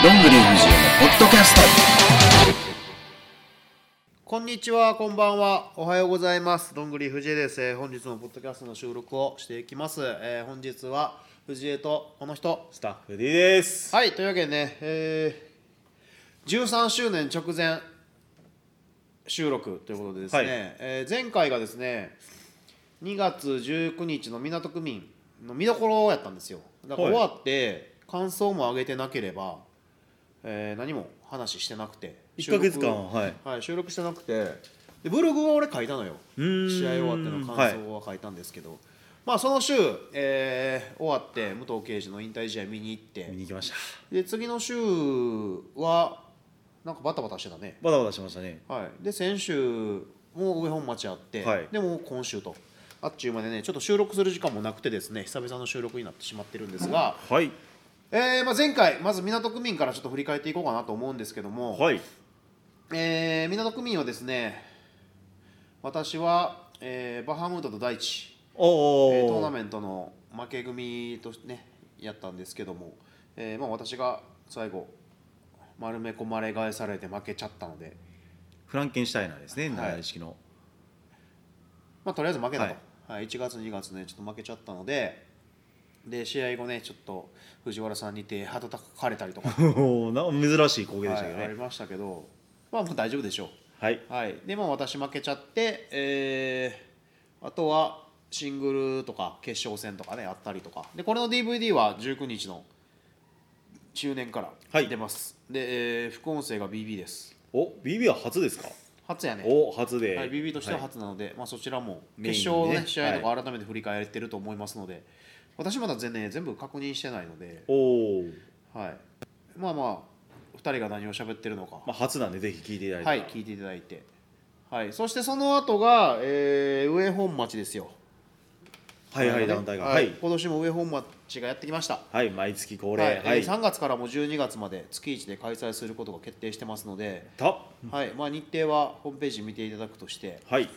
どんぐり藤枝のポッドキャストこんにちは、こんばんは。おはようございます。どんぐり藤江です。えー本日のポッドキャストの収録をしていきます。えー本日は藤江とこの人。スタッフ D です。はい、というわけでね、えー13周年直前収録ということでですね、はいえー前回がですね、2月19日の港区民の見どころやったんですよ。だからはい終わって感想も上げてなければ、えー何も話してなくて。1ヶ月間はいはい、収録してなくてでブログは俺書いたのよ試合終わっての感想は書いたんですけど、まあその週、えー終わって武藤敬司の引退試合見に行って見に行きました。で次の週はなんかバタバタしてたね、バタバタしましたね。はい、で先週も上本町あって、はいでもう今週とあっちゅうまでねちょっと収録する時間もなくてですね久々の収録になってしまってるんですが、はい。えーまあ、前回まず港区民からちょっと振り返っていこうかなと思うんですけども、はい。えー港区民はですね私は、えーバハムートと大地、おえートーナお。メントの負け組とねやったんですけども、えーまあ、私が最後丸め込まれ返されて負けちゃったので、フランケンシュタイナーですね。はい式の。まあ、とりあえず負けたと、ははい1月2月ねちょっと負けちゃったのでで試合後ねちょっと藤原さんにて歯たたかれたりとか、おお、な珍しい光景でしたけどね。はいありましたけどまあもう大丈夫でしょう。はい。はい、でまあ私負けちゃって、えーあとはシングルとか決勝戦とかねあったりとかでこれの DVD は19日の中年からはい出ます、で、えー副音声が BB ですお、BB は初ですか？初やねお、初で。はい、BB としてははい初なので、まあ、そちらも決勝の、ね試合とはか改めて振り返ってると思いますので、私まだ全,、ね、全部確認してないので、おお。はい、まあまあ2人が何を喋ってるのか、まあ初なんでぜひ聞いていただいて。はい、聞いていただいて、はい、そしてその後が、えー上本町ですよ。はいはいね団体が。ははいい。今年も上本町がやってきました。はい毎月恒はい例。はい。えー3月からも12月まで月1で開催することが決定してますので、た。はいまあ、日程はホームページ見ていただくとして、はい。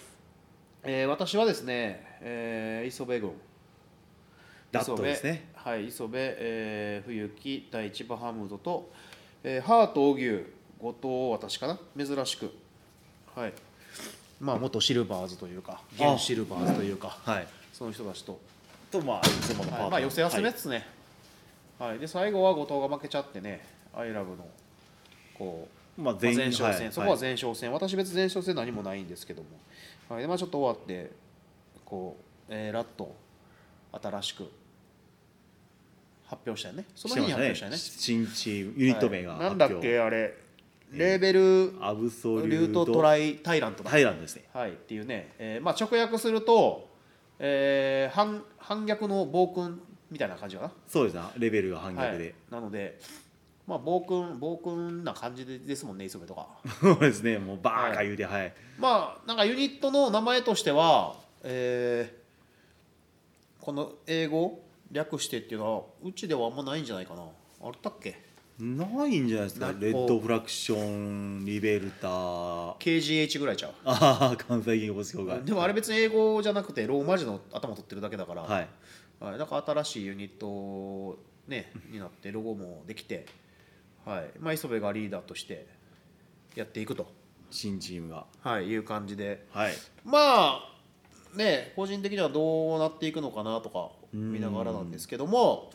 えー私はですね、えー磯部郡ラットですね。はい磯部、えー冬木第一バハムードと、えーハート荻生後藤私かな？珍しく。はい。まあ元シルバーズというか現シルバーズというかはい。その人たちと、とまあいつものパート。はい、まあ寄せ集めですね。はい、で最後は後藤が負けちゃってねアイラブのこうまあまあ前全哨戦、はい。そこは前哨戦、私別に前哨戦何もないんですけども、はい。でまあ、ちょっと終わってこう、えーラッと新しく発表したよね。その日に発表したよね。新チームユニット名がはい。なんだっ発表。けあれ。レーベルアブソリリュート。トトライタイラントだ。タイランドですね。はい。っていうね、えーまあ、直訳すると、えー反反逆の暴君みたいな感じかな。そうですね。レベルが反逆はい。で、なのでまあ暴君暴君な感じでですもんね磯部とか。そうですね。もうバーカ言うてはい、まあなんかユニットの名前としては、えーこの英語略してっていうのはうちではあんまないんじゃないかな。あったっけ？ないんじゃないですか？なレッドフラクションリベルター。KGH ぐらいちゃう。ああ関西銀行協会でもあれ別に英語じゃなくてローマ字の頭取ってるだけだから、はい。はい、だから新しいユニット、ね、になってロゴもできて、はい。まあ、磯部がリーダーとしてやっていくと、新チームが。はい、いう感じで。はい。まあね個人的にはどうなっていくのかなとか見ながらなんですけども、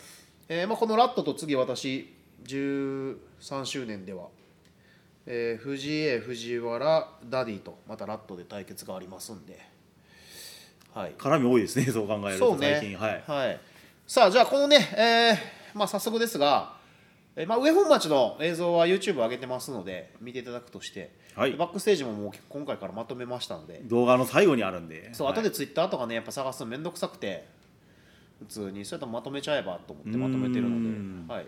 えーまあ、このラットと次私13周年では、えー藤江藤原ダディとまたラットで対決がありますんで、はい、絡み多いですねそう考えるとね。最近。はい。さあじゃあこのね、えーまあ、早速ですが、えーまあ、上本町の映像は YouTube 上げてますので見ていただくとして、はい。バックステージももう今回からまとめましたので。動画の最後にあるんで。そう、はい。後で Twitter とかねやっぱ探すのめんどくさくて普通にそれとまとめちゃえばと思ってまとめてるのんではい。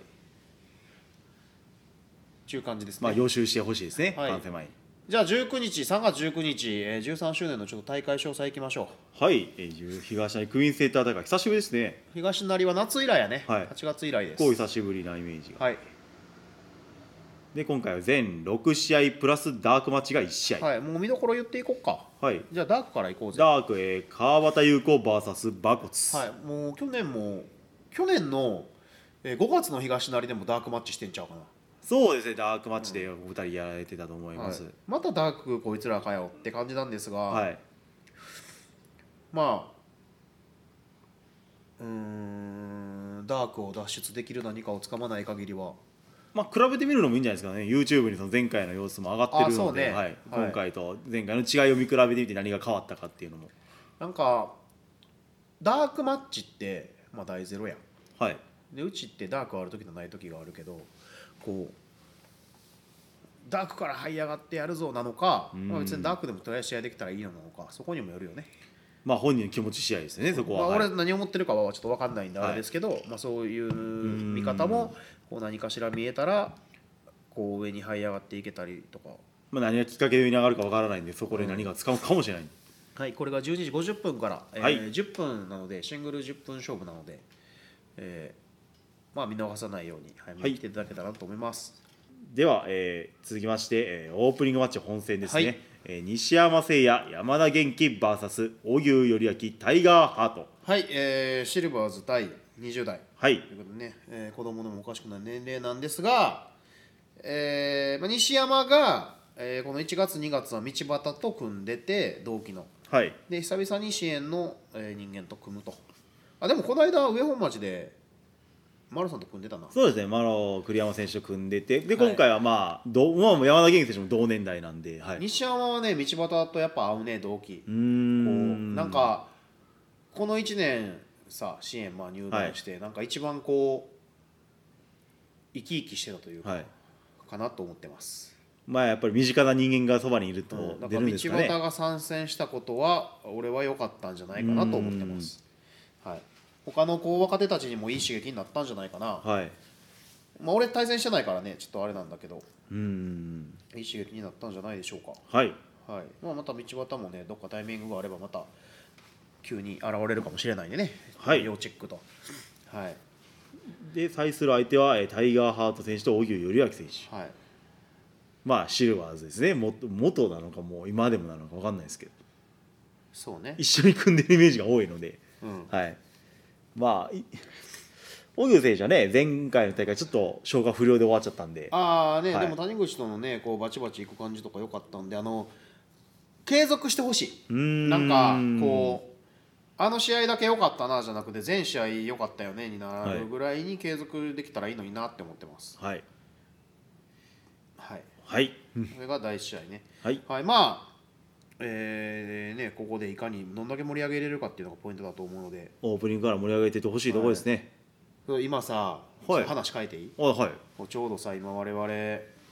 ちゅう感じですね、まあ予習してほしいですね、はい。完成前にじゃあ19日3月19日、えー、13周年のちょっと大会詳細いきましょう。はい、えー、東成クイーンセンター大会久しぶりですね。東成は夏以来やね、はい。8月以来です。こう久しぶりなイメージが。はい。で今回は全6試合プラスダークマッチが1試合。はい、もう見どころ言っていこうか。はい。じゃあダークからいこうぜ。ダーク、えー、川端優子 VS 馬骨、はい、もう去年も去年の、えー5月の東成でもダークマッチしてんちゃうかな。そうですねダークマッチでお二人やられてたと思います、はい。またダークこいつらかよって感じなんですが、はい。まあうーんダークを脱出できる何かをつかまない限りは。まあ比べてみるのもいいんじゃないですかね。YouTube にその前回の様子も上がってるので、ね。はい。はい。今回と前回の違いを見比べてみて何が変わったかっていうのも。なんかダークマッチって、まあ、大ゼロやん。はい。でうちってダークある時とない時があるけどこうダークから這い上がってやるぞなのか、うん。まあ、別にダークでもとりあえず試合できたらいいのなのかそこにもよるよね。まあ本人の気持ち試合ですねそこは、まあ、はい。俺何を思ってるかはちょっと分かんないんではいあれですけど、まあ、そういう見方もこう何かしら見えたらこう上に這い上がっていけたりとか。まあ、何がきっかけで上に上がるかわからないんでそこで何が使うかもしれない、はい、これが12時50分から、えーはい。10分なのでシングル10分勝負なので、えーまあ、見逃さないように早めに来ていただけたらと思います。では、えー続きまして、えーオープニングマッチ本戦ですね、はい。えー西山誠也山田元気 VS 荻生頼明タイガーハート。はい、えーシルバーズ対20代。はい。ということでね、えー子供でもおかしくない年齢なんですが、えーまあ、西山が、えーこの1月2月は道端と組んでて同期の。はい。で久々に支援の、えー人間と組むと。あでもこの間上本町で丸さんと組んでたな。そうですね、マロ栗山選手と組んでて。ではい。今回はまあ、どまあ、山田元気選手も同年代なんで、はい、う西山はね道端とやっぱ合うね同期。ーこうんなんかこの1年さ支援まあ入団して、なんか一番こう生き生きしてたというか、はい。かなと思ってます、まあやっぱり身近な人間がそばにいるとうん、から道んですかね、が参戦したことは俺は良かったんじゃないかなと思ってます、はい、他のこう若手たちにもいい刺激になったんじゃないかな、はい。まあ、俺対戦してないからねちょっとあれなんだけど。うーん。いい刺激になったんじゃないでしょうか。はい。はい。まあ、また道端もねどっかタイミングがあればまた急に現れるかもしれないんでね、はい。要チェックと、はい。で対する相手はえータイガーハート選手と荻生頼明選手。はい、まあシルバーズですね。元元なのかもう今でもなのか分かんないですけど。そうね、一緒に組んでるイメージが多いので。うん、はいまあい荻生選手はね前回の大会ちょっと消化不良で終わっちゃったんで。ああね、はい。でも谷口とのねこうバチバチいく感じとか良かったんであの継続してほしい。なんかこうあの試合だけ良かったなじゃなくて全試合良かったよねになるぐらいに継続できたらいいのになって思ってます。はい。はい。はい。それが第1試合ね。はい。はい。まあえーねここでいかにどんだけ盛り上げれるかっていうのがポイントだと思うので。オープニングから盛り上げていってほしいところですね。今さ、はい話変えていい？あはいちょうどさ今我々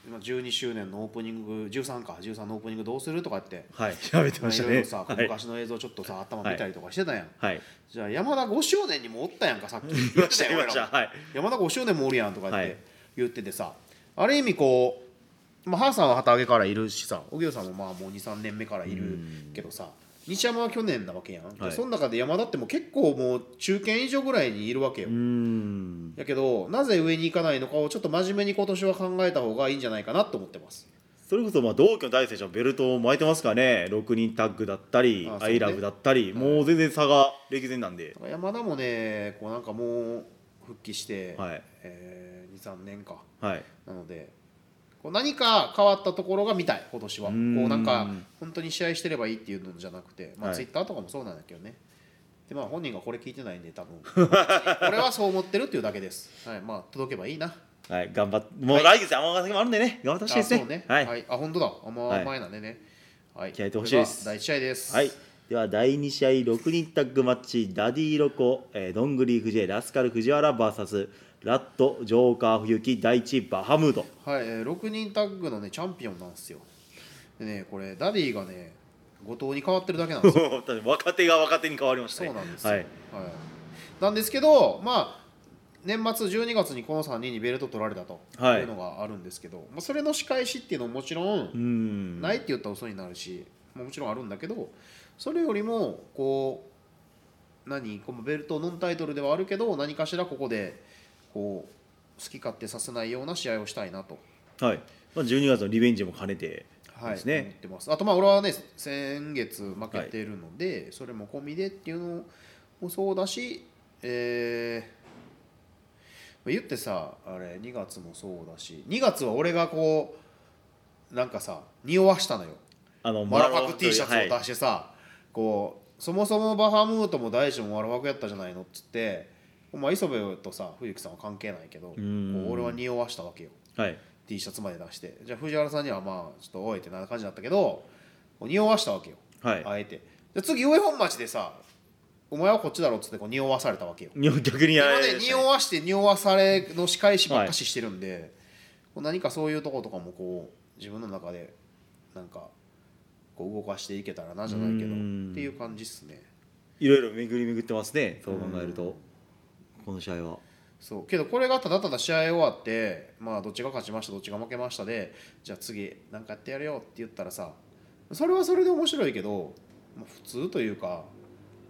今12周年のオープニング13か13のオープニングどうするとかって。はい。調べてまいしたね。ろいろさ、昔の映像ちょっとさ頭見たりとかしてたやん、はい。じゃあ山田5周年にもおったやんかさっき。いましたいました。はい。山田5周年もおるやんとかっはい。て言っててさ、ある意味こう、まあ、ハーさんは旗揚げからいるしさ荻生さんもまあもう23年目からいるけどさ西山は去年なわけやん、はい。その中で山田ってもう結構もう中堅以上ぐらいにいるわけよ、うーん。やけどなぜ上に行かないのかをちょっと真面目に今年は考えた方がいいんじゃないかなと思ってます。それこそまあ同期の大選手はベルトを巻いてますからね。6人タッグだったりね。アイラブだったりもう全然差が歴然なんで。山田もねこうなんかもう復帰して、はい。えー、23年か。はい。なのでこう何か変わったところが見たい今年は。こうなんか本当に試合してればいいっていうのじゃなくて、まあ、はい。ツイッターとかもそうなんだけどね。でまあ本人がこれ聞いてないんで多分。俺はそう思ってるっていうだけです、はい、まあ届けばいいな。はい頑張ってもう来月山形もあるんでね。頑張ってほしいですね。うね。はい。あ本当だ。あ前なんでね。はい。気合いてほしいです。第一試合です。はい、では第2試合6人タッグマッチダディロコ、えー、どんぐり藤江ラスカル藤原 VS ラットジョーカー冬木第一バハムード。はい、えー6人タッグのねチャンピオンなんですよ。でねこれダディがね後藤に変わってるだけなんですよ。若手が若手に変わりましたね。そうなんですよ、ははい。いなんですけどまあ年末12月にこの3人にベルト取られたと。はい。いうのがあるんですけど、まあ、それの仕返しっていうのももちろんないって言ったら嘘になるし、まあもちろんあるんだけどそれよりもこう何？このベルトノンタイトルではあるけど何かしらここでこう好き勝手させないような試合をしたいなと。はい、まあ、12月のリベンジも兼ねてはい、ですね。思ってます。あとまあ俺はね先月負けてるので、それも込みでっていうのもそうだし、えー言ってさあれ2月もそうだし2月は俺がこうなんかさ匂わしたのよ。あのマラファク T シャツをはい。出してさ、こうそもそもバハムートも大地もマラファクやったじゃないのっつって、まあ、磯部とさ冬木さんは関係ないけどこん。う俺は匂わしたわけよ。はい。T シャツまで出して。じゃあ藤原さんにはまあちょっとおいってな感じだったけど匂わしたわけよ、はい。あえて。で次上本町でさお前はこっちだろっつってこう匂わされたわけよ。逆にやら今れるね匂わして匂わされの仕返しばっかししてるんで、こう何かそういうとことかもこう自分の中でなんかこう動かしていけたらなじゃないけどうん。っていう感じっすね。いろいろ巡り巡ってますねそう考えるとこの試合は。そう。けどこれがただただ試合終わってまあどっちが勝ちましたどっちが負けましたでじゃあ次なんかやってやるよって言ったらさそれはそれで面白いけど、まあ、普通というか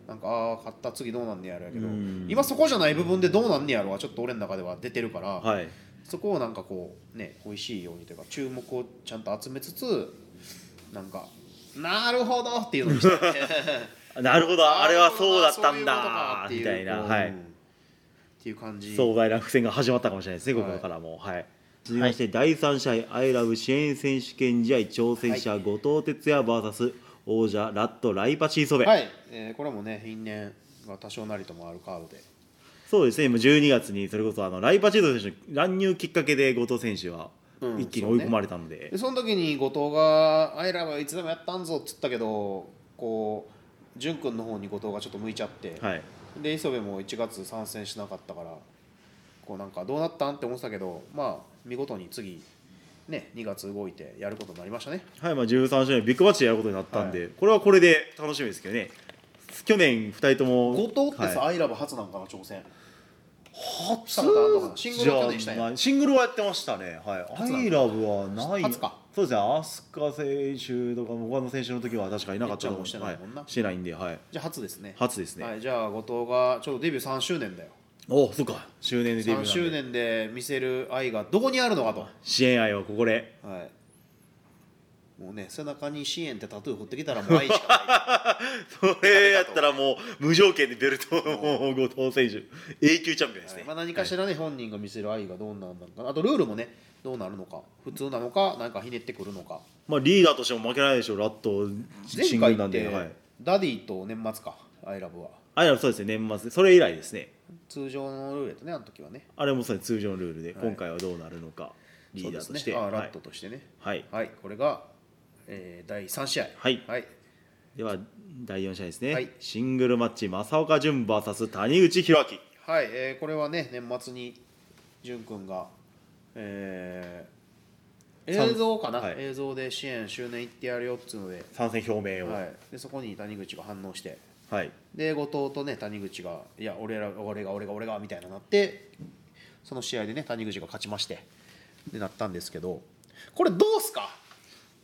なんかああ勝った次どうなんねやろやけどうん。今そこじゃない部分でどうなんねやろはちょっと俺の中では出てるから、はい。そこをなんかこうね美味しいようにというか注目をちゃんと集めつつなんかなるほどっていうのにして。なるほど。あれはそうだったんだ みたいな。はい。うんっていう感じ。壮大な伏線が始まったかもしれないですね、はい。ここからも。はい、続きまして、第3試合、アイラブ支援選手権試合挑戦者、後藤哲也 VS 王者、ラット、ライパチーソベ、はい、えーこれもね因縁が多少なりともあるカードで。そうですね、今12月にそれこそあのライパチーソベ選手の乱入きっかけで後藤選手はうん一気に追い込まれたので、でその時に後藤が「アイラブはいつでもやったんぞ」っつったけどこう潤君の方に後藤がちょっと向いちゃって、はい、で磯部も1月参戦しなかったからこうなんかどうなったんって思ってたけどまあ見事に次ね2月動いてやることになりましたねはいまあ、13試合ビッグマッチでやることになったんで、これはこれで楽しみですけどね、去年2人とも。後藤ってさ、はいアイラブ初なんかな挑戦したことあるのかなシングルはやじゃあシングルはやってましたね。はい。アイラブはない。初かそうですね。アスカ選手とか他の選手の時は確かいなかったと思うめっちゃもうしてないもんなはいしてないんで、はい。じゃあ初ですね初ですね。はい、じゃあ後藤がちょうどデビュー3周年だよおそうか。周年でデビューな3んで周年で見せる愛がどこにあるのかと、支援愛をここで。はい、もうね背中に支援ってタトゥー振ってきたらもう愛しかない それやったらもう無条件でベルトを後藤選手永久チャンピオンですね。まあ、何かしらね、本人が見せる愛がどうなんだろうかあとルールもねどうなるのか普通なのかなんかひねってくるのか。まあリーダーとしても負けないでしょう。ラット前回って、なんで、はい。ダディと年末かアイラブは。アイラブそうですね。年末。それ以来ですね。通常のルールやったねあの時はね。あれもそうです通常のルールで、はい。今回はどうなるのかリーダーとして。ね。あはい。ラットとしてね。はい。はい、これが、えー、第3試合。はい。はい、では第4試合ですね、はい。シングルマッチ正岡潤 VS 谷口博明。はい。えーこれはね年末に潤君が、えー映像かな、はい。映像で支援周年行ってやるよっつうので,、参戦表明を、はい、でそこに谷口が反応して。はい。で後藤とね谷口が「いや俺ら俺が俺が俺が」みたいななってその試合でね谷口が勝ちまして。でなったんですけど。これどうすか、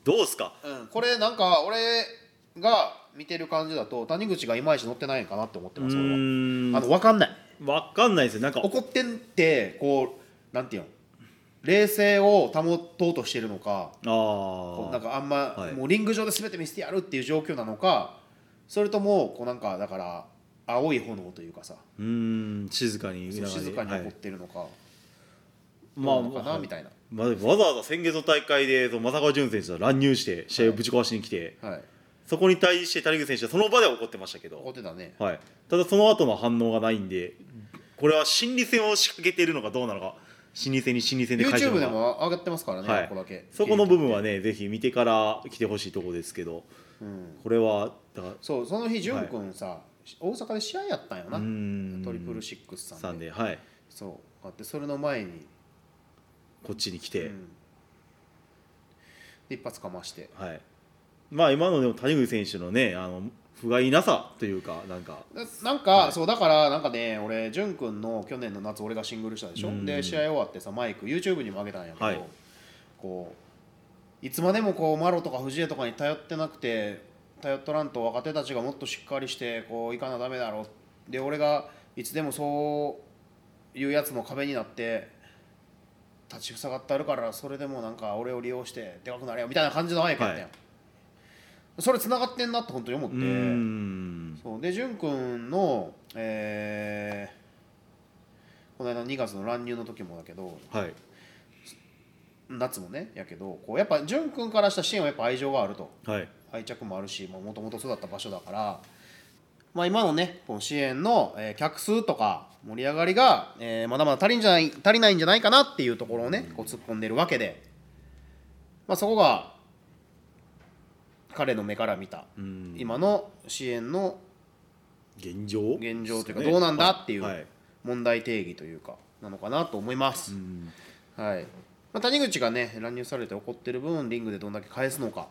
どうですか？うん、これなんか俺が見てる感じだと谷口がいまいち乗ってないんかなって思ってうます俺は。あの分かんない。分かんないですよなんか怒ってんってこうなんていうの？冷静を保とうとしてるのかこあなんかあんま、はい。もうリング上で全て見せてやるっていう状況なのかそれともこうなんかだから青い炎というかさ。うーん静かに静かに怒っはいてるのか、まあどうなのかな、はいみたいな、まあ、わざわざ先月の大会で正川潤選手が乱入して試合をぶち壊しに来て、はい、そこに対して谷口選手はその場では怒ってましたけ怒ど、ってたね。はい、ただその後の反応がないんでこれは心理戦を仕掛けているのかどうなのか心理戦に心理戦で返してる YouTube でも上がってますからね、はい。ここだけ。そこの部分はねぜひ見てから来てほしいところですけどうん、これはだからそうその日潤君さ、大阪で試合やったんよな。トリプルシックスさんで。さんではい。そうあってそれの前に、こっちに来て、うん。で一発かまして。はい。まあ今のでも谷口選手のねあの不甲斐なさというかなんか。ななんか、そうだからなんかね俺潤君の去年の夏俺がシングルしたでしょ？うん。で試合終わってさマイク YouTube にも上げたんやけど、はい。こういつまでもこうマロとか藤江とかに頼ってなくて頼っとらんと若手たちがもっとしっかりしてこういかなダメだろで俺がいつでもそういうやつの壁になって立ちふさがってあるからそれでもなんか俺を利用してでかくなれよみたいな感じのマイクやったやん、はそれ繋がってんなって本当に思って。うーん。そう。で潤君の、えーこの間2月の乱入の時もだけどはい。夏もねやけどこうやっぱ潤君からした支援はやっぱ愛情があると。はい。愛着もあるしもともと育った場所だから、まあ、今のねこの支援の、えー客数とか盛り上がりが、えーまだまだ足りんじゃない足りないんじゃないかなっていうところをねこう突っ込んでるわけで、まあ、そこが彼の目から見たうん。今の支援の現状？現状というかどうなんだっていはい。う問題定義というかなのかなと思います。うん。はい。まあ、谷口がね乱入されて怒ってる分リングでどんだけ返すのか。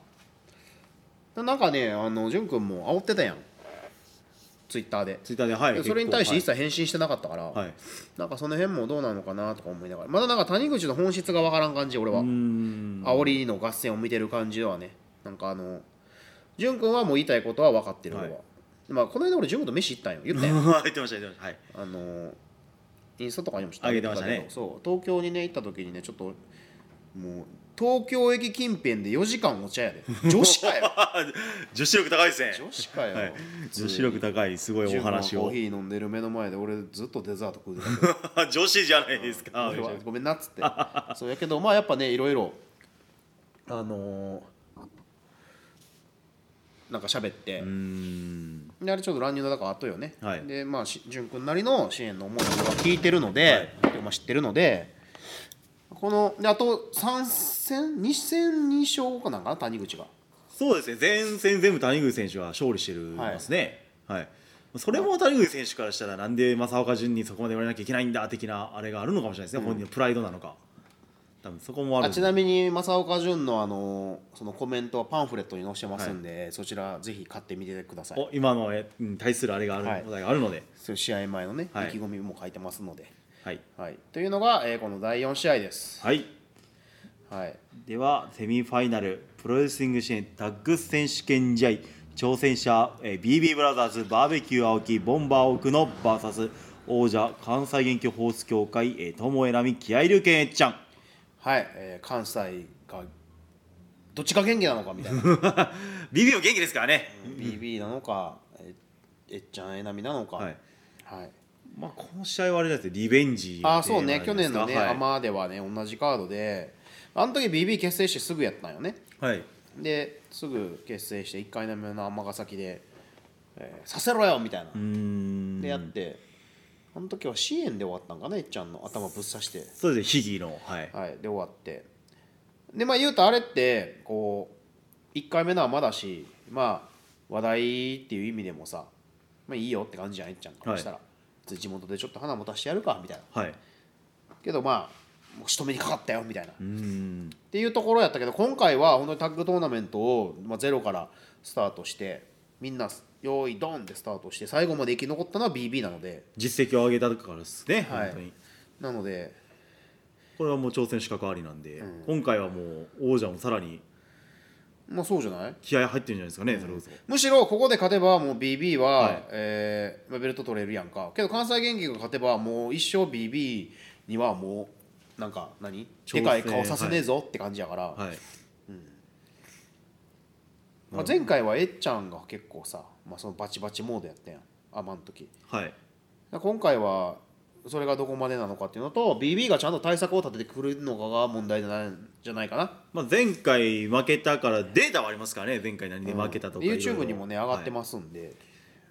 なんかねあの潤君も煽ってたやん。ツイッターで、ツイッターではい。でそれに対して一結切返信してなかったから、構はい。はいなんかその辺もどうなのかなとか思いながら。まだなんか谷口の本質がわからん感じ俺は、煽りの合戦を見てる感じではねなんかあの潤君はもう言いたいことは分かってる俺は、はいまあこの間俺潤君と飯行ったんよ。言ったよ言ってました言ってました。はい。あのインスタとかにもちょっと上げてましたね。けどそう。東京にね行った時にねちょっともう東京駅近辺で4時間お茶やで。女子かよ。女子力高いですね。女子かよ、はい。女子力高いすごいお話を。コーヒー飲んでる目の前で俺ずっとデザート食うてた 女子じゃないですか。ごめんなっつって。そうやけどまあやっぱねいろいろあのーなんか喋って、であれちょっと乱入の中後よね、はい。でまあし潤君なりの支援の思いは聞いてるので、まあ、知ってるのでこのであと3戦2戦2勝かなんか？な谷口が。そうですね。前戦全部谷口選手が勝利してるはいますね。はい、それも谷口選手からしたらなんで正岡潤にそこまで言われなきゃいけないんだ的なあれがあるのかもしれないですね、本人のプライドなのか多分そこもある。あちなみに正岡潤のあのそのコメントはパンフレットに載せてますんで、そちらぜひ買ってみてください。お今のえに対するあれがある、はい。お題があるので、そういう試合前のね、はい。意気込みも書いてますので、はい。はい、というのが、えーこの第4試合です、はい、はい、ではセミファイナルプロレスリング支援タッグ選手権試合挑戦者、えー、BB ブラザーズバーベキュー青木ボンバー奥野 VS 王者関西元気ホース協会えー友枝美気合流拳えっちゃんはいえー関西がどっちが元気なのかみたいな。BB も元気ですからね、BB なのかええっちゃんえなみなのか。はい。はい。まあ、この試合はあれだってリベンジあーそうね。去年のね、マじゃない。アマではね同じカードで。あの時 BB 結成してすぐやったんよね。はい、はいですぐ結成して1回目の尼崎で、えーさせろよみたいな。うーん。でやってあの時は支援で終わったんかなえっちゃんの。頭ぶっ刺して。そうですねヒギのはい、はい、で終わって。でまあ言うとあれってこう1回目のはまだしまあ話題っていう意味でもさまあいいよって感じじゃんえっちゃん。からしたら、地元でちょっと花持たしてやるかみたいな。はい、けどまあもう仕留めにかかったよみたいな、っん。ていうところやったけど今回は本当にタッグトーナメントを、まあ、ゼロからスタートしてみんな用意ドンってスタートして最後まで生き残ったのは BB なので。実績を上げたからですね、はい。本当に。なので。これはもう挑戦資格ありなんで、今回はもう王者もさらにまあそうじゃない？気合入ってるんじゃないですかね、それこそ。むしろここで勝てばもう BB は、はい。えーまあベルト取れるやんか。けど関西元気が勝てばもう一生 BB にはもうなんか何？挑戦でかい顔させねえぞって感じやから、はい。まあ、前回はえっちゃんが結構さ、まあ、そのバチバチモードやったやん。アマン時。はい。今回はそれがどこまでなのかっていうのと BB がちゃんと対策を立ててくるのかが問題じゃないじゃないかな。まあ、前回負けたからデータはありますからね。前回何で負けたとか、で YouTube にもね上がってす、ますんで、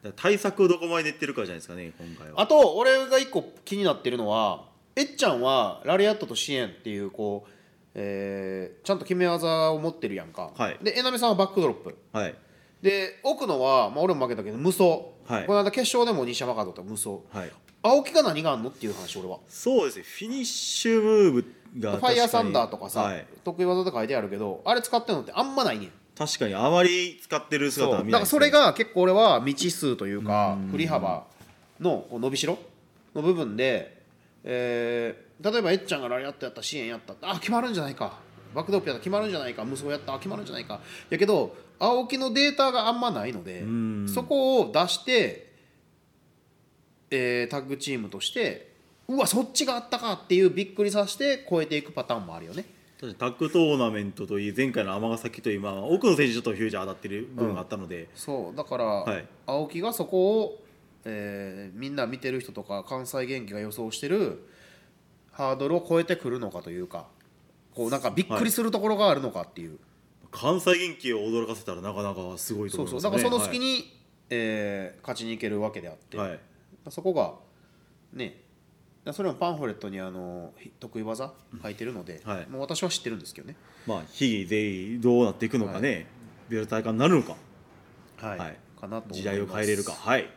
はい。対策をどこまで練ってるかじゃないですかね今回は。あと俺が一個気になってるのはえっちゃんはラリアットと支援っていうこう、えーちゃんと決め技を持ってるやんか、はい。でえなみさんはバックドロップ。はいで奥野は、まあ、俺も負けたけど無双、はい。この間決勝でも西山カードと無双。はい。青木が何があんのっていう話俺は。そうですね。フィニッシュムーブがファイヤーサンダーとかさ、はい、得意技で書いてあるけどあれ使ってるのってあんまないね。ん確かにあまり使ってる姿は見ないね。からそれが結構俺は未知数というか振り幅の伸びしろ？の部分で、えー例えばえっちゃんがラリアットやった支援やったあ決まるんじゃないかバックドロップやったら決まるんじゃないか無双やったあ決まるんじゃないか。やけど青木のデータがあんまないのでん。そこを出して、えータッグチームとしてうわそっちがあったかっていうびっくりさせて超えていくパターンもあるよね。確かにタッグトーナメントといい前回の尼崎といい、まあ、奥の選手ちょっとフュージャー当たってる部分があったので、そうだから、はい。青木がそこをえーみんな見てる人とか関西元気が予想してるハードルを超えてくるのかというかこうなんかびっくりするところがあるのかっていう、関西元気を驚かせたらなかなかすごいとそう思いますそうだからその隙に、に、えー勝ちに行けるわけであって、はい。そこがね。それもパンフレットにあのひ得意技書いてるので、はい。もう私は知ってるんですけどね、まあ非技でどうなっていくのかね、ベルト大会になるのか。はい。はい。かなと時代を変えれるか。はい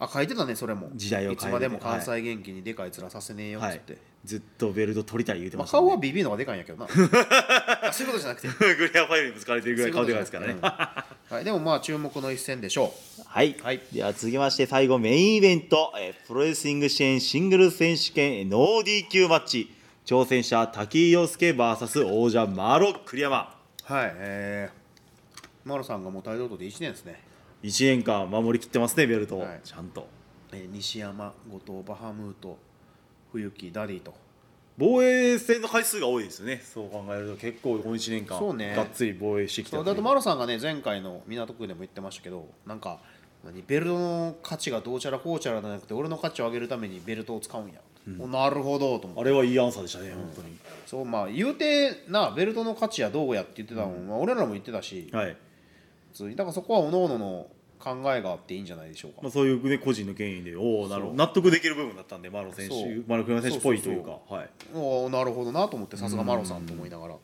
あ書いてたねそれも。時代をいつまでも関西元気にでかい面させねえよっはいつって、ずっとベルト取りたい言うてまあ、ましたもんね。顔はビビの方がでかいんやけどな。あそういうことじゃなくて。グリアファイルにぶつかれてるぐらい顔でかいですからね、うんはい、でもまあ注目の一戦でしょはい、はい。では続きまして最後メインイベント、えープロレスリング支援シングル選手権えーノー DQ マッチ。挑戦者滝井陽介 VS 王者マロ栗山。うはい。えー、マロさんがもうタイトル取って1年ですね、1年間守りきってますねベルトを、はい。ちゃんと。えー西山後藤バハムート冬木ダディと。防衛戦の回数が多いですよね。そう考えると結構この1年間そうね。がっつり防衛してきた。そうだってマロさんがね前回の港区でも言ってましたけどなんか何ベルトの価値がどうちゃらこうちゃらじゃなくて俺の価値を上げるためにベルトを使うんや、おなるほどと思って。あれはいいアンサーでしたね、本当に。そうまあ言うてなベルトの価値やどうやって言ってたの、まあ、俺らも言ってたしはい、普通に。だからそこは各々の考えがあっていいんじゃないでしょうか、まあ、そういう、ね、個人の権威でおおなるほど。納得できる部分だったんでマロ選手マロ栗山選手っぽいというか。はい。おーなるほどなと思ってさすがマロさんと思いながら、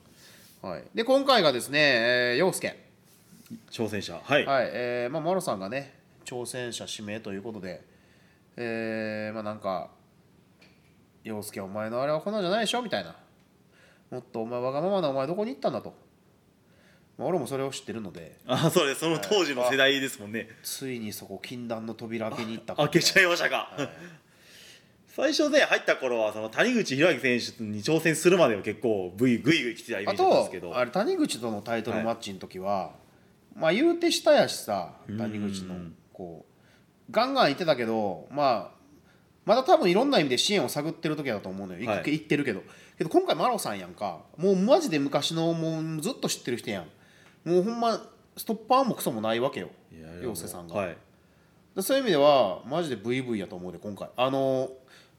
はい、で今回がですね、えー、陽介。挑戦者。はい、はい、えーまあ、マロさんがね挑戦者指名ということで、えー、まあなんか「陽介お前のあれはこんなんじゃないでしょ」みたいな「もっとお前わがままなお前どこに行ったんだ」と、まあ、俺もそれを知ってるので。あそうです。その当時の世代ですもんね、ついにそこ禁断の扉開けに行った開けちゃいいましたか、最初ね入った頃はその谷口博明選手に挑戦するまでは結構グイグイグイ来てたイメあージだったんですとけど。あれ谷口とのタイトルマッチの時は、まあ言うてしたやしさ谷口のこうガンガン言ってたけどまあまだ多分いろんな意味で支援を探ってる時だと思うのよ、い。はい言ってるけど。けど今回マロさんやんか。もうマジで昔のもうずっと知ってる人やんもうほんまストッパーもクソもないわけよ。陽介さんが、はい。でそういう意味ではマジで VV やと思うで今回。あの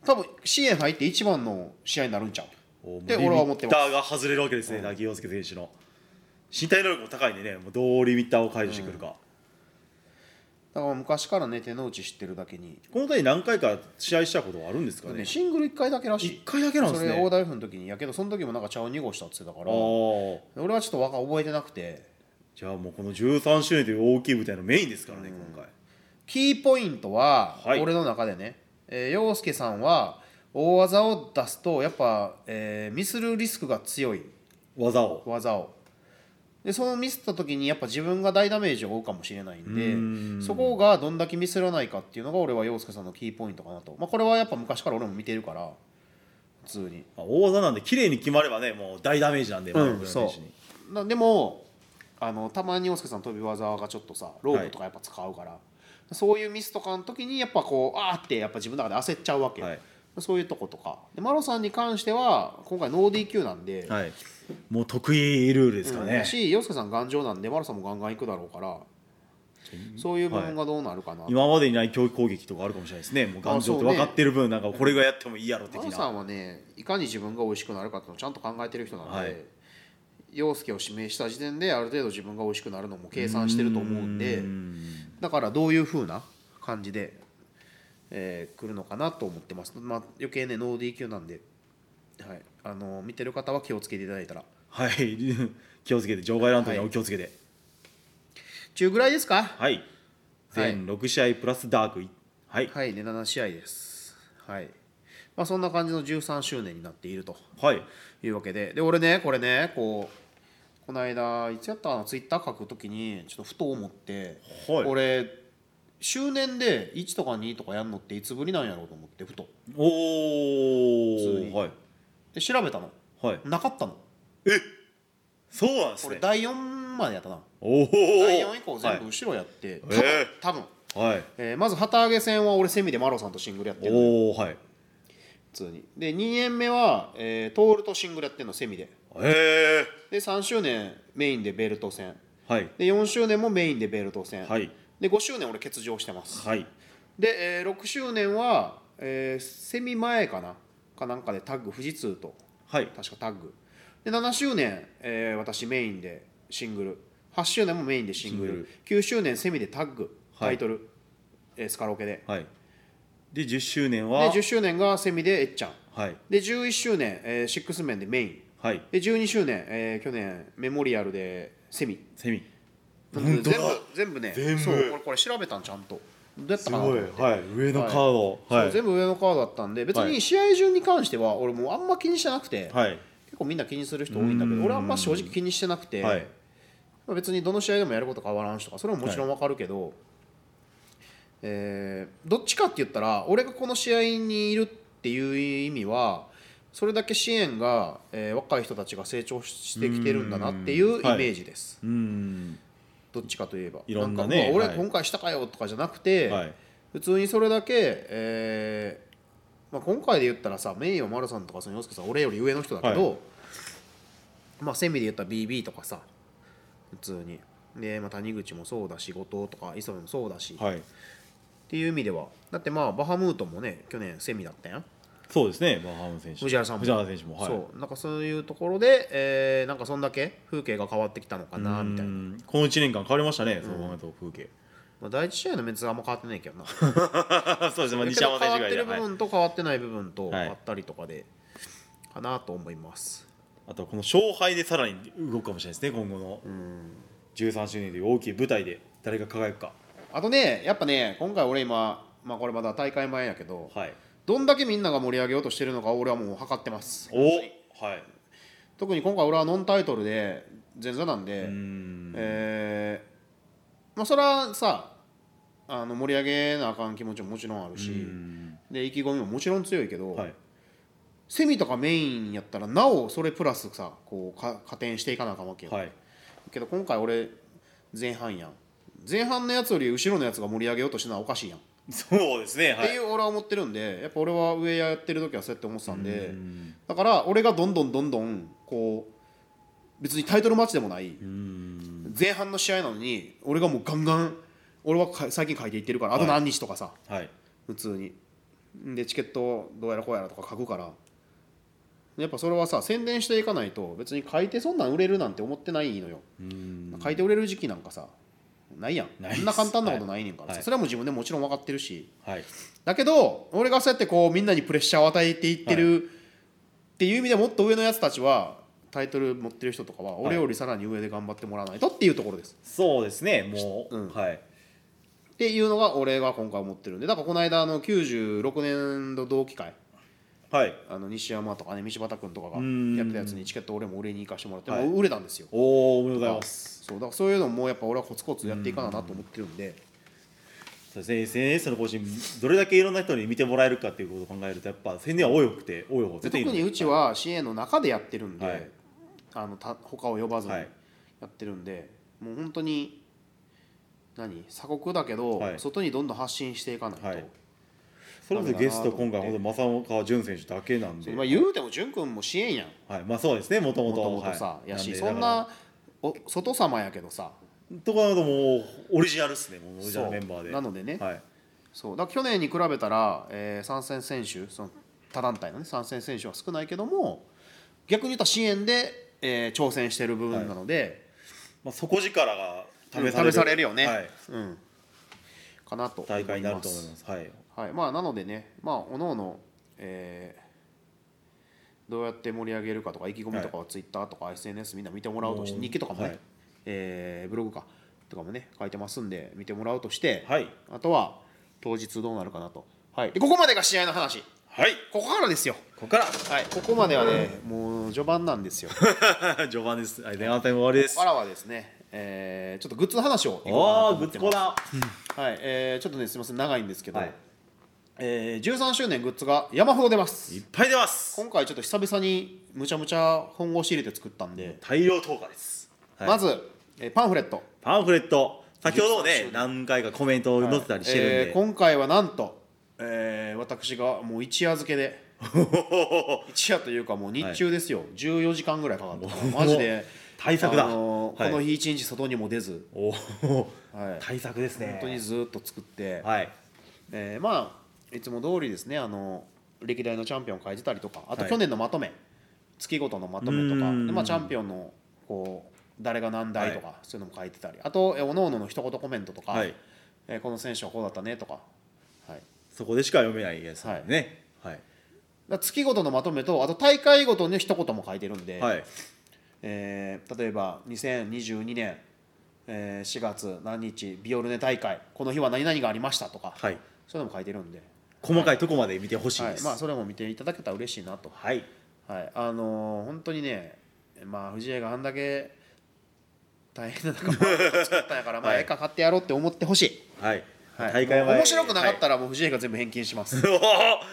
多分支援入って一番の試合になるんちゃう。おで俺は思ってます。リミッターが外れるわけですね、滝陽介選手の。身体能力も高いんでねもうどうリミッターを解除してくるか、だから昔からね手の内知ってるだけに。この時何回か試合したことはあるんですかね？ね、シングル1回だけらしい。一回だけなんですね。それ大台風の時に。やけどその時もなんか茶を2号したって言ってたから。俺はちょっとわか覚えてなくてじゃあもうこの13周年という大きい舞台のメインですからね、今回。キーポイントは、はい。俺の中でね、えー、陽介さんは大技を出すとやっぱ、えーミスるリスクが強い。技を。技を。でそのミスった時にやっぱ自分が大ダメージを負うかもしれないんでそこがどんだけミスらないかっていうのが俺は陽介さんのキーポイントかなと、まあ、これはやっぱ昔から俺も見てるから普通に。まあ大技なんで綺麗に決まればねもう大ダメージなんで、マルコ選手に。なでもあのたまに陽介さん飛び技がちょっとさロープとかやっぱ使うから、そういうミスとかの時にやっぱこうあーってやっぱ自分の中で焦っちゃうわけ。よ、はい。そういうとことか。でマロさんに関しては今回ノー DQ なんで、はいもう得意ルールですからね、うん。し陽介さん頑丈なんでマロさんもガンガンいくだろうから。そういう部分がどうなるかな、今までにない教育攻撃とかあるかもしれないですね。もう頑丈って分かってる分なんかこれがやってもいいやろ的マロさなんはねいかに自分が美味しくなるかっていうのをちゃんと考えてる人なんで、はい陽介を指名した時点である程度自分が美味しくなるのも計算してると思うんでだからどういう風な感じで、えー来るのかなと思ってます、まあ、余計ねノー DQ なんで、はい、あの見てる方は気をつけていただいたら。はい。気をつけて場外乱闘にはお気をつけて。中ぐらいですか？はい、はい。全6試合プラスダーク。いはい。はいで7試合です。はい。まあそんな感じの13周年になっているとはい。いうわけで。で俺ねこれねこうこの間いつやったかな？ツイッター書くときにちょっとふと思って、はい。俺周年で1とか2とかやんのっていつぶりなんやろうと思ってふと。おおはい。で調べたの。はい。なかったの。そうなんですね。第4までやったな。おお第4以降全部後ろやって、多分えー多分、はい。えーまず旗揚げ戦は俺セミでマロさんとシングルやってるおおはい普通に。で2年目は、えー、トールとシングルやってるのセミでへえで3周年メインでベルト戦。はい。で4周年もメインでベルト戦、はい。で5周年俺欠場してます、はい。で、えー6周年は、えーセミ前かな？かなんかでタッグ富士通と。はい。確かタッグ。で7周年、えー私メインでシングル。8周年もメインでシングル。9周年セミでタッグ。タイトル、えースカロケで。はい。で10周年では10周年がセミでえっちゃん。はい。で11周年、えーシックスメンでメインはい。で12周年、えー去年メモリアルでセミ。セミ。全部本当だ。全部ね全部。そうこれこれ調べたんちゃんと。どうやったすかなはい。上のカード。はい。全部上のカードだったんで別はい。に試合順に関しては俺もうあんま気にしてなくて、はい。結構みんな気にする人多いんだけど俺はあんま正直気にしてなくて、はい。まあ別にどの試合でもやること変わらんしとかそれももちろん分かるけど、えーどっちかって言ったら俺がこの試合にいるっていう意味はそれだけ支援が、えー若い人たちが成長してきてるんだなっていうイメージです、うーん。どっちかといえば。いろんなねんかまあ俺はい。今回したかよとかじゃなくて、はい。普通にそれだけ、えーまあ、今回で言ったらさ名誉丸さんとかその洋介さん俺より上の人だけど、はまあセミで言ったら BB とかさ普通に。で、まあ、谷口もそうだし後藤とか磯部もそうだし、っはい。ていう意味では。だってまあバハムートもね去年セミだったやんそうですね。バハム選手。藤原さんも。藤原選手も。はい。そう。なんかそういうところで、えーなんかそんだけ風景が変わってきたのかなみたいな、うんこの1年間変わりましたね。そのままと風景。まあ、第一試合のメンツはあんま変わってないけどな。そうですね。まあ西山ど変わって選手がいるは。い。る部分と変わってない部分とはい。あったりとかで、かなと思います。あとはこの勝敗でさらに動くかもしれないですね今後の。13周年という大きい舞台で誰が輝くか。あとねやっぱね今回俺今まあこれまだ大会前やけどはいどんだけみんなが盛り上げようとしてるのか俺はもう測ってます。おはい。特に今回俺はノンタイトルで前座なんで、えーまあそれはさあの盛り上げなあかん気持ちももちろんあるし、うん。で意気込みももちろん強いけど、はい。セミとかメインやったらなおそれプラスさこうか加点していかなあかんわけよ、はい。けど今回俺前半やん。前半のやつより後ろのやつが盛り上げようとしてるのはおかしいやん、そうですねはい。っていう俺は思ってるんでやっぱ俺は上やってる時はそうやって思ってたんでうん。だから俺がどんどんどんどんこう別にタイトルマッチでもないうん。前半の試合なのに俺がもうガンガン俺はか最近書いていってるからあと何日とかさ、はい。普通に。でチケットどうやらこうやらとか書くから。やっぱそれはさ宣伝していかないと別に書いてそんなん売れるなんて思ってないのよ。うん。書いて売れる時期なんかさないやん。そんな簡単なことないねんからさ、はい。それはもう自分でもちろん分かってるし。はい。だけど俺がそうやってこうみんなにプレッシャーを与えていってるっていう意味でもっと上のやつたちはタイトル持ってる人とかは俺よりさらに上で頑張ってもらわないとっていうところです。そうですね。もう、うん。はい。っていうのが俺が今回思ってるんで。だからこの間の96年度同期会はい。あの西山とかね道端君とかがん。やってたやつにチケット俺も売れに行かしてもらって、はい。売れたんですよ。おおおめでとうございます。そうだからそういうのもやっぱ俺はコツコツやっていかななと思ってるんで。そうですね SNS の更新どれだけいろんな人に見てもらえるかっていうことを考えるとやっぱ宣伝は多くて多い方特にうちは支援の中でやってるんで、はい。あのた他を呼ばずにはい。やってるんで、もう本当に何？鎖国だけど、はい。外にどんどん発信していかないと、はいそれこそゲスト今回本当正岡潤選手だけなんで、まあ、言うても潤君も支援やん。はい、まあそうですねもともともとさ、はい。やしでそんなお外様やけどさ。とかだともうオリジナルっすねもうオリジナルメンバーで。なのでね、はい。そうだ去年に比べたら、えー参戦選手その他団体のね参戦選手は少ないけども逆に言ったら支援で、えー挑戦してる部分なので、まあ、底力が試される,、試されるよね。はい、うん、かなと大会になると思います。はいはいまあ、なのでね、まあ、おのおの、えーどうやって盛り上げるかとか意気込みとかはツイッターとか SNS みんな見てもらうとして日記とかもね、はい。えーブログかとかもね書いてますんで見てもらうとして、はい。あとは当日どうなるかなと、はい、でここまでが試合の話。はい。ここからですよ、ここから。はい、ここまではねもう序盤なんですよ。こ 序盤です。はい電話タイム終わりです。こからはですね、えーちょっとグッズの話をああグッズコーナー。はい、えーちょっとねすみません。長いんですけど、はいえー13周年グッズが山ほど出ます。いっぱい出ます。今回ちょっと久々にむちゃむちゃ本腰入れて作ったんで、大量投下です、はい。まず、えーパンフレット。パンフレット。先ほども13周ね年。何回かコメントを載せたりしてるんで、えー今回はなんと、えー私がもう一夜漬けで。一夜というかもう日中ですよ、14時間ぐらいかかった。マジで。対策だ。あのーはい。この日一日外にも出ず、はい、対策ですね。本当にずっと作って、はい。えーまあいつも通りですねあの歴代のチャンピオンを書いてたりとかあとはい。去年のまとめ、月ごとのまとめとかで、まあ、チャンピオンのこう誰が何代とか、そういうのも書いてたりあとえおのおのの一言コメントとか、はい。えーこの選手はこうだったねとか,、はい、そこでしか読めないやつね。はい。ら月ごとのまとめとあと大会ごとの一言も書いてるんで、はい。えー例えば2022年、えー4月何日ビオルネ大会この日は何々がありましたとか、はい。そういうのも書いてるんで、細かいとこまで見てほしいはい。ですまあそれも見ていただけたら嬉しいなと、はい。はい、あのー本当にねまあ藤江があんだけ大変な中作ったんやから まあはい。ええか買ってやろうって思ってほしい、はい。はい、大会前面白くなかったららもう藤江が全部返金します、面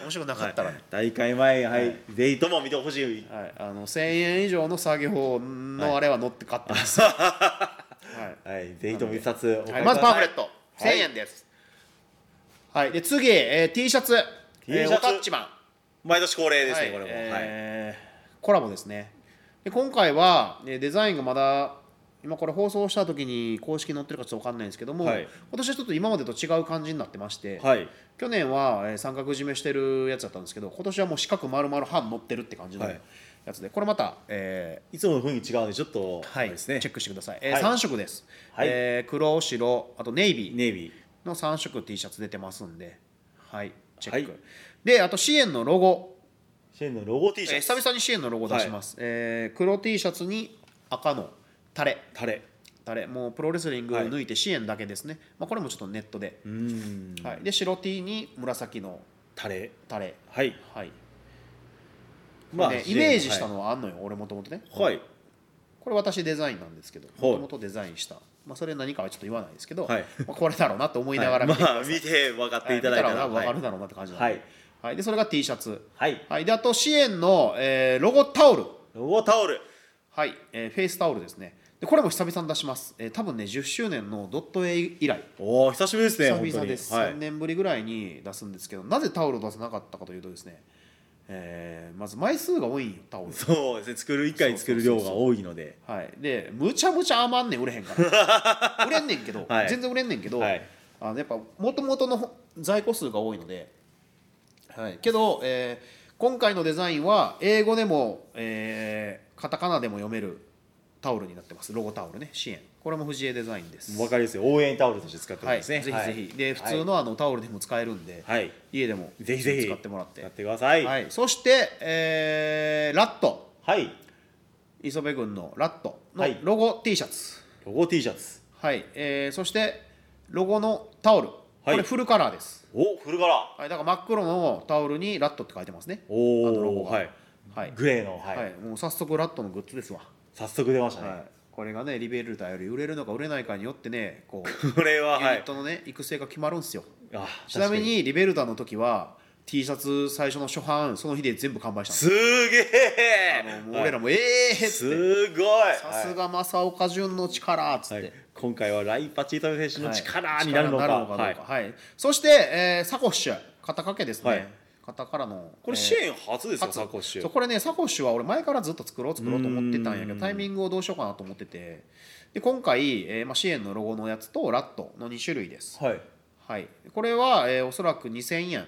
白くなかったら。ね、大会前はい。ぜひとも見てほしい。はい、あの1000円以上の作業のあれは乗って買ってます、はい。はい。ぜひとも一冊はいい、まずパンフレット、1000はい円です。はい、で次、えー、T シャツ、T シャツ。えーおタッチマン、毎年恒例ですはい。ねこれも。はい。えーコラボですね。で今回は、ね、デザインがまだ今これ放送した時に公式に載ってるかちょっと分かんないんですけども、はい。今年はちょっと今までと違う感じになってまして、はい。去年は、えー三角締めしてるやつだったんですけど今年はもう四角丸々半乗ってるって感じのはい。やつで、これまた、えーいつもの雰囲気違うのでちょっとはい、ですね。チェックしてください、えーはい。3色です、はい。えー黒白あとネイビー。ネイビーの3色 T シャツ出てますんで。はいチェック、はい。であと支援のロゴ、シェーンのロゴ T シえーャツ久々に支援のロゴ出します、えー黒 T シャツに赤のタレ。タレ。タレ。もうプロレスリングはい。抜いて支援だけですね、まあ、これもちょっとネットで、はい、で白 T に紫のタレ。タレ。はい。はい。まあね、イメージしたのはあんのよ、俺もともとね。はい。これ私デザインなんですけどはい。もともとデザインした、まあ、それ何かはちょっと言わないですけど、はい。まあ、これだろうなと思いながら見てまあ見て分かっていただいたら。分かはい。るだろうなって感じなんで,、はい。はい。でそれが T シャツ、はい。はい、であと支援の、えーロゴタオル、ロゴタオル。はい。えーフェイスタオルですね。でこれも久々に出します、えー多分ね10周年のドット A 以来。おお久しぶりですね久々です、はい。3年ぶりぐらいに出すんですけどなぜタオルを出さなかったかというとですね、えーまず枚数が多いんよタオル。そうですね。作る1回作る量が多いので。はい、でむちゃむちゃ余んねん売れへんから。売れんねんけど、はい。全然売れんねんけど、はい。あのやっぱもともとの在庫数が多いので、はい、けど、えー今回のデザインは英語でも、えーカタカナでも読めるタオルになってます。ロゴタオルね。支援これも藤江デザインです。分かりやすい。応援タオルとして使ってるんはい、ですね。ぜひぜひ、で普通のあのタオルでも使えるんで、はい。家でも。ぜひぜひ。使ってもらって。やってください。はい、そして、えーラット。はい。磯部軍のラットのはい。ロゴ T シャツ、ロゴ T シャツ。はい、えーそしてロゴのタオル、これフルカラーです、おフルカラはい、だから真っ黒のタオルにラットって書いてますね。ー。あのロゴが。おおはい。はい、グレーの。ははい。いもう早速ラットのグッズですわ、早速出ましたはい。ね、これがねリベルタより売れるのか売れないかによってねこう これはユニはいットのね育成が決まるんですよ。あちなみにリベルタの時は T シャツ最初の初版その日で全部完売したすすげあえ俺らも「ええー!」っつすごい。さすが正岡潤の力っつって、はい、今回はライパチート選手のはい。力になるのか,、はいどうか。はい。そして、えーサコッシュ肩掛けですね、はい肩からのこれえー支援初ですよ、初。サコッシュ。これねサコッシュは俺前からずっと作ろう作ろうと思ってたんやけうん。どタイミングをどうしようかなと思ってて。で今回、えーまあ、支援のロゴのやつとラットの2種類です、はい。はい、これは、えーおそらく2000円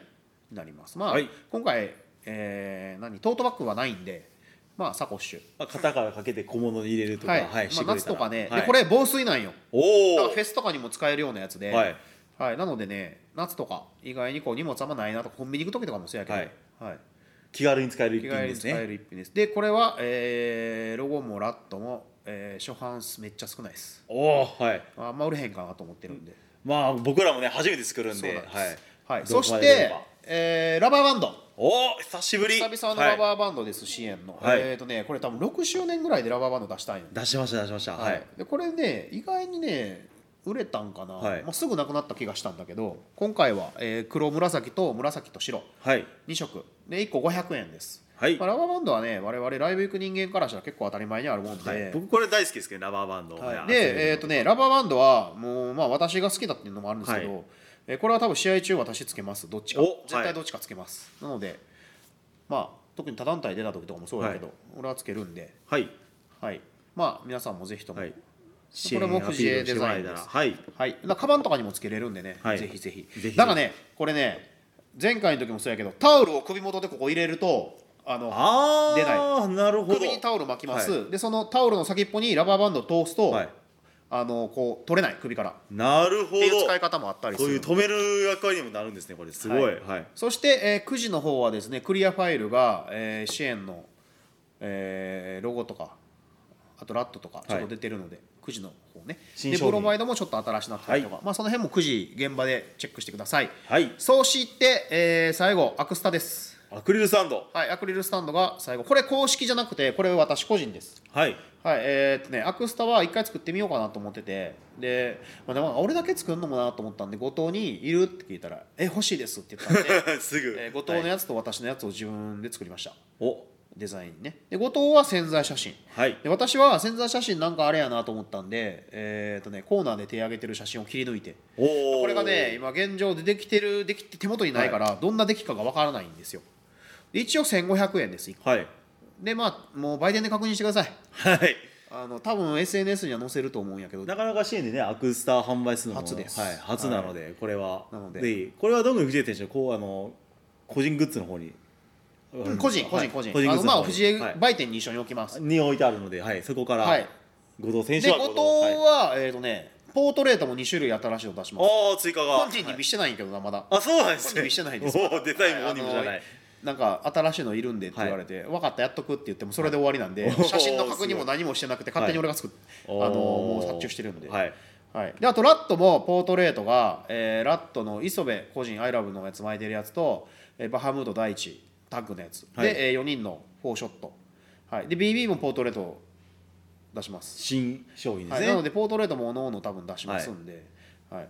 になります。まあ、はい。今回、えー何？トートバッグはないんでまあサコッシュ。まあ、肩からかけて小物に入れるとか、ははいいしてまあ、夏とかね、はい。でこれ防水なんよ。おだからおフェスとかにも使えるようなやつで、はい。はい。なのでね夏とか意外にこう荷物あんまないなとかコンビニ行く時とかもそうやけど、はい。はい気軽に使える一気品です軽に使えねる一品です。でこれは、えーロゴもラットも、えー初版数めっちゃ少ないです。おおはい。あんま売れへんかなと思ってるんで、まあ僕らもね初めて作るんで。そうなんです。はい、はい、どそしてこまで出れば、えーラバーバンド。おお久しぶり。久々のラバーバンドです、支援の、はい。えっ、とねこれ多分6周年ぐらいでラバーバンド出したんよ、出しました出しました。はい、でこれね意外にね売れたんかな、はい。まあ、すぐなくなった気がしたんだけど今回は、えー黒紫と紫と白。はい。2色。で1個500円です、はい。まあ、ラバーバンドはね我々ライブ行く人間からしたら結構当たり前にあるもんで、はい。僕これ大好きですけどラバーバンド、はい。はいで、えーとね、ラバーバンドはもう、まあ、私が好きだっていうのもあるんですけど、はい。えーこれは多分試合中私つけます。どっちか。お絶対どっちかつけます、なのでまあ特に他団体出た時とかもそうだけど、俺はつけるんで。はい。はい。まあ皆さんもぜひとも、はいこれも藤江デザインです。はい。はい、だカバンとかにもつけれるんでね、はい。ぜひぜひ。ぜひだからねこれね前回の時もそうやけどタオルを首元でここ入れるとあのあ出ない。あなるほど。首にタオル巻きます、はでそのタオルの先っぽにラバーバンドを通すと、はい。あのこう取れない首から。っなるほど。ていう使い方もあったりする。そういう止める役割にもなるんですねこれ。すごい。ははい。い、そして、えー、9時の方はですねクリアファイルが、えー支援の、えーロゴとかあとラットとかちょっと出てるので、9時の方ね。でブロマイドもちょっと新しなったりとか、まあ、その辺も9時現場でチェックしてください。はい。そうして、えー最後アクスタです。アクリルスタンド。はいアクリルスタンドが最後。これ公式じゃなくてこれ私個人です。はい。はいえーっとねアクスタは一回作ってみようかなと思ってて。で,、まあ、でも俺だけ作るのもなと思ったんで後藤に「いる?」って聞いたら「え欲しいです」って言ったんで。すぐ、えー後藤のはいやつと私のやつを自分で作りました。おデザインね。で後藤は潜在写真。はい。で私は潜在写真なんかあれやなと思ったんで、えーとね、コーナーで手挙げてる写真を切り抜いて。おおこれがね今現状でできてるできて手元にないから、どんな出来かがわからないんですよ。で一応1500円です一個。はい。でまあもう売店で確認してください。はい。あの多分 SNS には載せると思うんやけど。なかなか支援でねアクスター販売するのも初です。はい、初なので、これは。なので。これはどんぐり藤江選手のこうあの個人グッズの方に、うん。個人個はい。人。個人,、まあ藤江はい売店に一緒に置きます、に置いてあるので、はい、そこから、はい。後藤選手はで後藤。は、えっ、とねポートレートも2種類新しいの出します。はい、ああ追加が。本人に見してないんやけどなまだ。あそうなんですね。本人見してないです。おーデザインも本人もじゃない。なんか新しいのいるんでって言われて、分かったやっとくって言ってもそれで終わりなんで、はい。写真の確認も何もしてなくて勝手に俺が作っ、はい。あのもう発注してるんで、はい。はい、であとラットもポートレートが、えーラットの磯部個人アイラブのやつ巻いてるやつと、えーバハムード第一タッグのやつ、はい。で、え4人のフォーショット、はい、で BB もポートレート出します、新商品ですはい、ね、なのでポートレートもおのおの多分出しますんで、はい。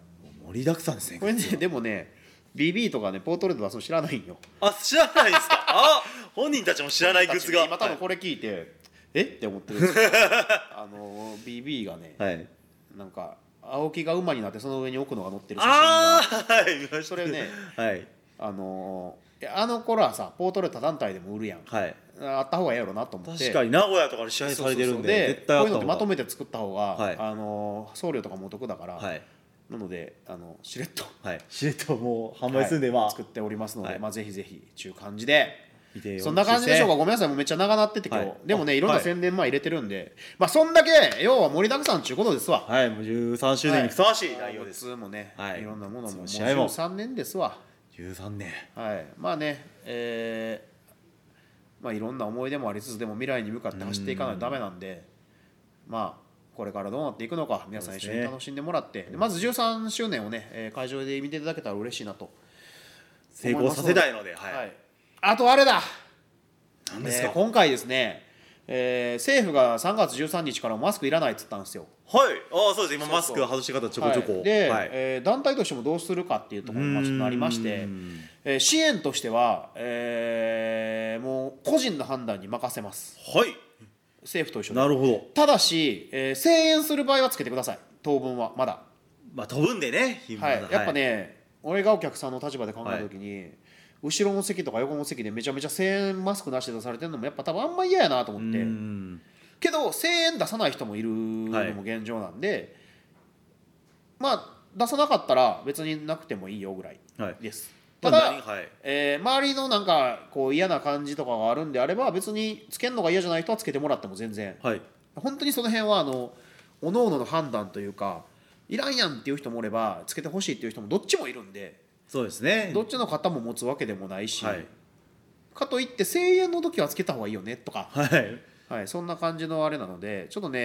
盛りだくさんですねこれねでもね BB とかねポートレート出すの知らないんよ。あ知らないですか？あ本人たちも知らないグッズが。今多分これ聞いて、え？って思ってるんですよ。あの BB がね、はい、はい、なんか青木が馬になってその上に奥野が乗ってる写真あが。あはい。それねはい。あのいやあの頃はさポートレート団体でも売るやん。はい。あった方がええやろなと思って。確かに名古屋とかで試合されてるんでこういうのってまとめて作った方が、はい。あの送料とかもお得だから、はい。なのであのしれっと。はい。しれっともう販売するんで、まあ作っておりますので、はい。まあ、ぜひぜひちゅう感じで。そんな感じでしょうか？かごめんなさい。もうめっちゃ長なってて今日、はい。でもねいろんなはい。宣伝まあ入れてるんで、まあそんだけ要は盛りだくさんちゅうことですわ。はい。もう13周年にふさわしい内容です、グッズもね、はい。い、ろんなものも。もう試合も。13年ですわ13年はい。まあねえーまあいろんな思い出もありつつでも未来に向かって走っていかないとダメなんでまあこれからどうなっていくのか皆さん一緒に楽しんでもらって、でまず13周年をね、えー会場で見ていただけたら嬉しいなと成功させたいのではい、はい、あとあれだ。何ですか？えー今回ですね、えー政府が3月13日からマスクいらないっつったんですよ。はい。ああそうです。今マスク外し方ちょこちょこ、はい。で、はい。えー団体としてもどうするかっていうところがちょっとありまして、えー支援としては、えーもう個人の判断に任せます。はい。政府と一緒で。なるほど。ただし、えー声援する場合はつけてください。当分はまだ、まあ飛ぶんでね、はい。やっぱね、俺がお客さんの立場で考えた時に、後ろの席とか横の席でめちゃめちゃ声援マスクなしで出されてるのもやっぱ多分あんま嫌やなと思って、うん。けど声援出さない人もいるのも現状なんで、まあ出さなかったら別になくてもいいよぐらいはい。です。まただ、はい。えー周りのなんかこう嫌な感じとかがあるんであれば別につけるのが嫌じゃない人はつけてもらっても全然。はい。本当にその辺はあの各々の判断というかいらんやんっていう人もおればつけてほしいっていう人もどっちもいるんでそうですね。どっちの方も持つわけでもないし、はい。かといって声援の時はつけた方がいいよねとか。はい。はい、そんな感じのあれなのでちょっとね、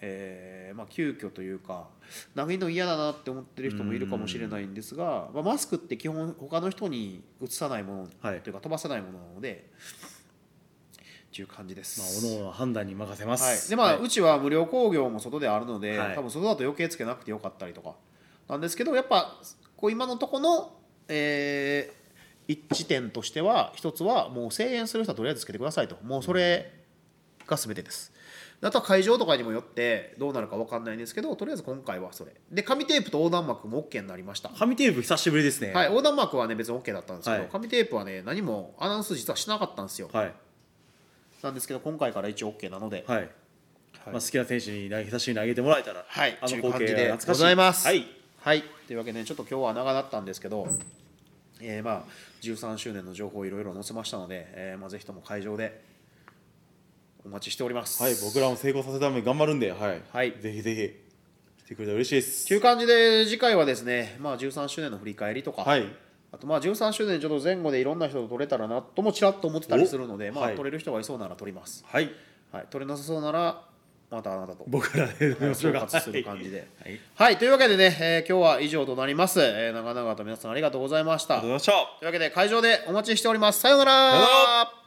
えーまあ、急遽というか投げるの嫌だなって思ってる人もいるかもしれないんですが、まあ、マスクって基本他の人にうつさないものはい。というか飛ばさないものなので、っていう感じです。まあ、おのおの判断に任せまはい、す。でまあ、はい。うちは無料工業も外であるので、はい。多分外だと余計つけなくてよかったりとかなんですけどやっぱこう今のとこの、えー一致点としては一つはもう声援する人はとりあえずつけてくださいと。もうそれが全てです。あとは会場とかにもよってどうなるか分かんないんですけどとりあえず今回はそれ。で紙テープと横断幕も OK になりました。紙テープ久しぶりですね。はい、横断幕はね別に OK だったんですけど、はい。紙テープはね何もアナウンス実はしなかったんですよ、はい。なんですけど今回から一応 OK なので、はい。まあ、好きな選手に久しぶりに投げてもらえたら、はい、あの光景じでごが懐かしい。ざいます。はい、はい、というわけで、ね、ちょっと今日は長かったんですけど、えー、まあ13周年の情報をいろいろ載せましたので、えーまあ、ぜひとも会場でお待ちしております。はい、僕らも成功させるために頑張るんで、はい、はい。ぜひぜひ来てくれたら嬉しいです。という感じで次回はですね、まあ、13周年の振り返りとか、はい、あとまあ13周年ちょっと前後でいろんな人と撮れたらなともちらっと思ってたりするので、まあ、おはい。撮れる人がいそうなら撮ります、はい、はい、撮れなさそうならまたあなたと僕らではい総括する感じで。はい、はい、というわけでね、えー今日は以上となります、えー長々と皆さんありがとうございました。ありがとうございました。というわけで会場でお待ちしております。さようなら